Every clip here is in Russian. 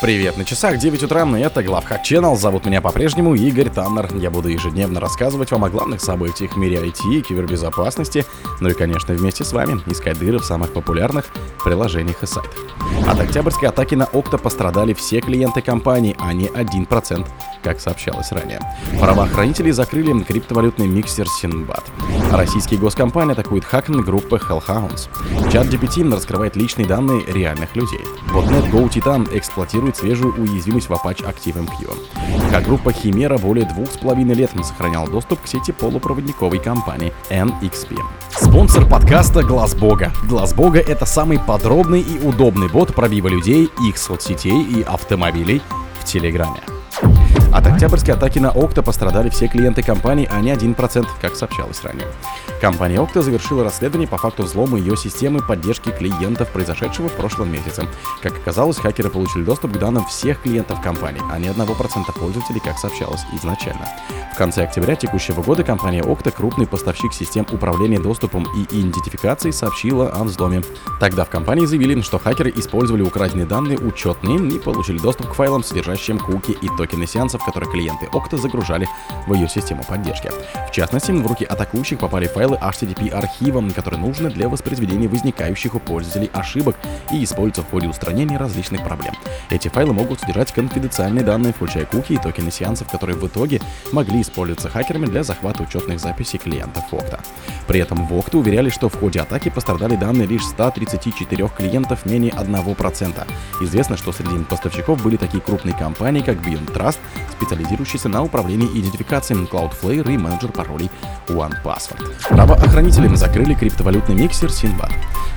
Привет, на часах 9 утра, и это Главхак Channel. Зовут меня по-прежнему Игорь Таннер. Я буду ежедневно рассказывать вам о главных событиях в мире IT кибербезопасности, ну и, конечно, вместе с вами искать дыры в самых популярных приложениях и сайтах. От октябрьской атаки на Окта пострадали все клиенты компании, а не 1%, как сообщалось ранее. Правоохранители закрыли криптовалютный миксер Синбад. Российские госкомпании атакуют хакинг группы Hellhounds. Чат GPT раскрывает личные данные реальных людей. Botnet Go Titan эксплуатирует свежую уязвимость в Apache ActiveMQ. Как группа Химера более двух с половиной лет сохранял доступ к сети полупроводниковой компании NXP. Спонсор подкаста Глаз Бога. Глаз Бога это самый подробный и удобный бот пробива людей, их соцсетей и автомобилей в Телеграме. От октябрьской атаки на Окта пострадали все клиенты компании, а не 1%, как сообщалось ранее. Компания Окта завершила расследование по факту взлома ее системы поддержки клиентов, произошедшего в прошлом месяце. Как оказалось, хакеры получили доступ к данным всех клиентов компании, а не 1% пользователей, как сообщалось изначально. В конце октября текущего года компания Окта, крупный поставщик систем управления доступом и идентификацией, сообщила о взломе. Тогда в компании заявили, что хакеры использовали украденные данные учетные и получили доступ к файлам, содержащим куки и токены сеансов, которые клиенты Okta загружали в ее систему поддержки. В частности, в руки атакующих попали файлы HTTP архива, которые нужны для воспроизведения возникающих у пользователей ошибок и используются в ходе устранения различных проблем. Эти файлы могут содержать конфиденциальные данные, включая куки и токены сеансов, которые в итоге могли использоваться хакерами для захвата учетных записей клиентов Okta. При этом в Okta уверяли, что в ходе атаки пострадали данные лишь 134 клиентов менее 1%. Известно, что среди поставщиков были такие крупные компании, как Beyond Trust, специализирующийся на управлении идентификацией Cloudflare и менеджер паролей OnePassword. Правоохранители закрыли криптовалютный миксер Sinbad.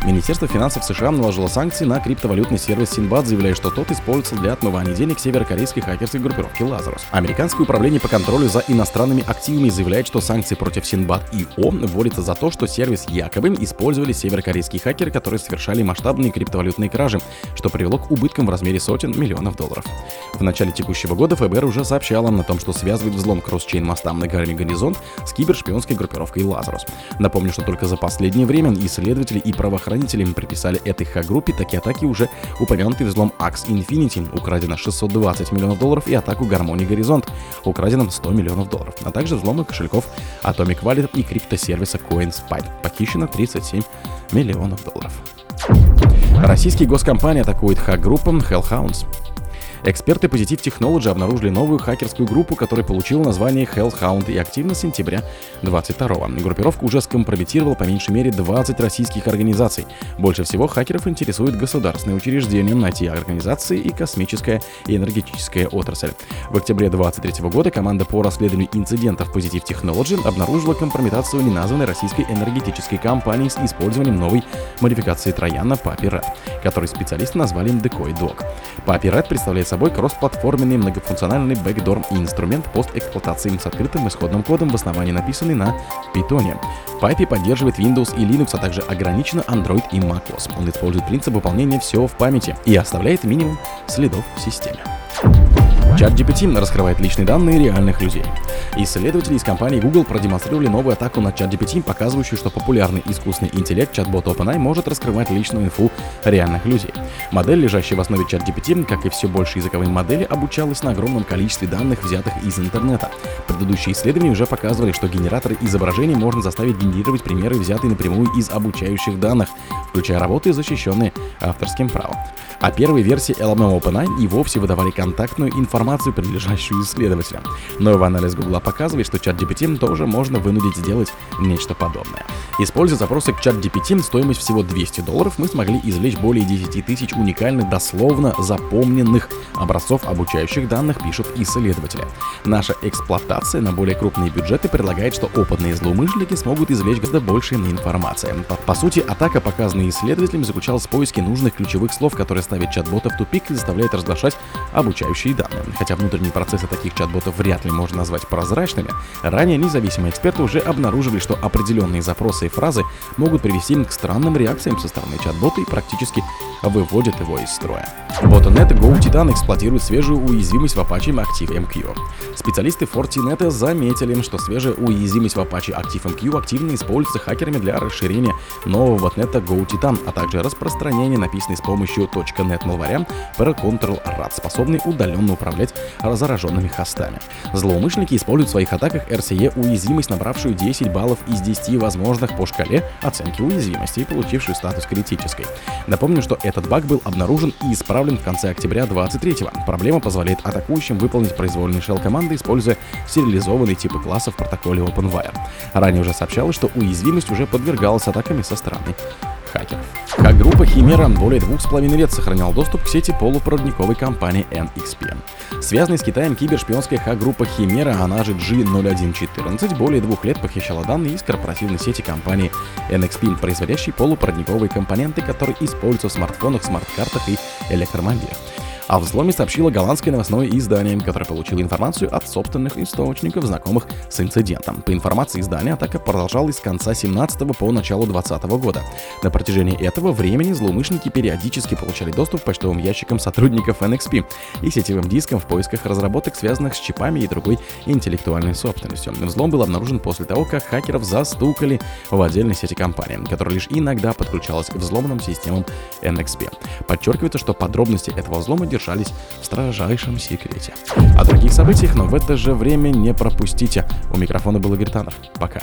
Министерство финансов США наложило санкции на криптовалютный сервис Sinbad, заявляя, что тот используется для отмывания денег северокорейской хакерской группировки Lazarus. Американское управление по контролю за иностранными активами заявляет, что санкции против Sinbad и О вводятся за то, что сервис якобы использовали северокорейские хакеры, которые совершали масштабные криптовалютные кражи, что привело к убыткам в размере сотен миллионов долларов. В начале текущего года ФБР уже сообщало на том, что связывает взлом кросс-чейн моста на горе Горизонт с кибершпионской группировкой Lazarus. Напомню, что только за последнее время исследователи и правоохранители приписали этой х-группе такие атаки уже упомянутый взлом Axe Infinity, украдено 620 миллионов долларов, и атаку Гармонии Горизонт, украдено 100 миллионов долларов, а также взломы кошельков Atomic Wallet и криптосервиса CoinSpite, похищено 37 миллионов долларов. Российские госкомпании атакуют хак-группу Hellhounds. Эксперты Positive Technology обнаружили новую хакерскую группу, которая получила название Hellhound и активно с сентября 22 Группировка уже скомпрометировала по меньшей мере 20 российских организаций. Больше всего хакеров интересуют государственные учреждения, IT-организации и космическая и энергетическая отрасль. В октябре 2023 года команда по расследованию инцидентов Positive Technology обнаружила компрометацию неназванной российской энергетической компании с использованием новой модификации Трояна Papi Red, который специалисты назвали Decoy Dog. Papi Red представляет собой кроссплатформенный многофункциональный бэкдор и инструмент постэксплуатации с открытым исходным кодом в основании написанный на Python. Pipe поддерживает Windows и Linux, а также ограниченно Android и macOS. Он использует принцип выполнения всего в памяти и оставляет минимум следов в системе. Чат GPT раскрывает личные данные реальных людей. Исследователи из компании Google продемонстрировали новую атаку на чат GPT, показывающую, что популярный искусственный интеллект чат-бот OpenAI может раскрывать личную инфу реальных людей. Модель, лежащая в основе чат GPT, как и все больше языковые модели, обучалась на огромном количестве данных, взятых из интернета. Предыдущие исследования уже показывали, что генераторы изображений можно заставить генерировать примеры, взятые напрямую из обучающих данных, включая работы, защищенные авторским правом. А первые версии LLM OpenAI и вовсе выдавали контактную информацию, принадлежащую исследователям. Новый анализ Google показывает, что чат GPT тоже можно вынудить сделать нечто подобное. Используя запросы к чат GPT, стоимость всего 200 долларов, мы смогли извлечь более 10 тысяч уникальных, дословно запомненных образцов обучающих данных, пишут исследователи. Наша эксплуатация на более крупные бюджеты предлагает, что опытные злоумышленники смогут извлечь гораздо больше информации. По, по сути, атака, показанная исследователями, заключалась в поиске нужных ключевых слов, которые ставит чат-бота в тупик и заставляет разглашать обучающие данные. Хотя внутренние процессы таких чат-ботов вряд ли можно назвать прозрачными, ранее независимые эксперты уже обнаруживали, что определенные запросы и фразы могут привести к странным реакциям со стороны чат-бота и практически выводят его из строя. Ботанет Go Titan эксплуатирует свежую уязвимость в Apache ActiveMQ. Специалисты Fortinet заметили, что свежая уязвимость в Apache ActiveMQ активно используется хакерами для расширения нового ботнета Go Titan, а также распространения написанной с помощью .NET малваря про Control-RAT, способный удаленно управлять зараженными хостами. Злоумышленники используют в своих атаках RCE уязвимость, набравшую 10 баллов из 10 возможных по шкале оценки уязвимости и получившую статус критической. Напомню, что этот баг был обнаружен и исправлен в конце октября 23-го. Проблема позволяет атакующим выполнить произвольные shell-команды, используя сериализованные типы классов в протоколе OpenWire. Ранее уже сообщалось, что уязвимость уже подвергалась атаками со стороны хакеров. Как группа Химера более двух с половиной лет сохранял доступ к сети полупроводниковой компании NXP. Связанная с Китаем кибершпионская хак-группа Химера, она же G0114, более двух лет похищала данные из корпоративной сети компании NXP, производящей полупроводниковые компоненты, которые используются в смартфонах, смарт-картах и электромобилях. О взломе сообщило голландское новостное издание, которое получило информацию от собственных источников, знакомых с инцидентом. По информации издания, атака продолжалась с конца 17 по начало 20 года. На протяжении этого времени злоумышленники периодически получали доступ к почтовым ящикам сотрудников NXP и сетевым дискам в поисках разработок, связанных с чипами и другой интеллектуальной собственностью. Взлом был обнаружен после того, как хакеров застукали в отдельной сети компании, которая лишь иногда подключалась к взломанным системам NXP. Подчеркивается, что подробности этого взлома держались в строжайшем секрете. О других событиях, но в это же время не пропустите. У микрофона был Игорь Таннер. Пока.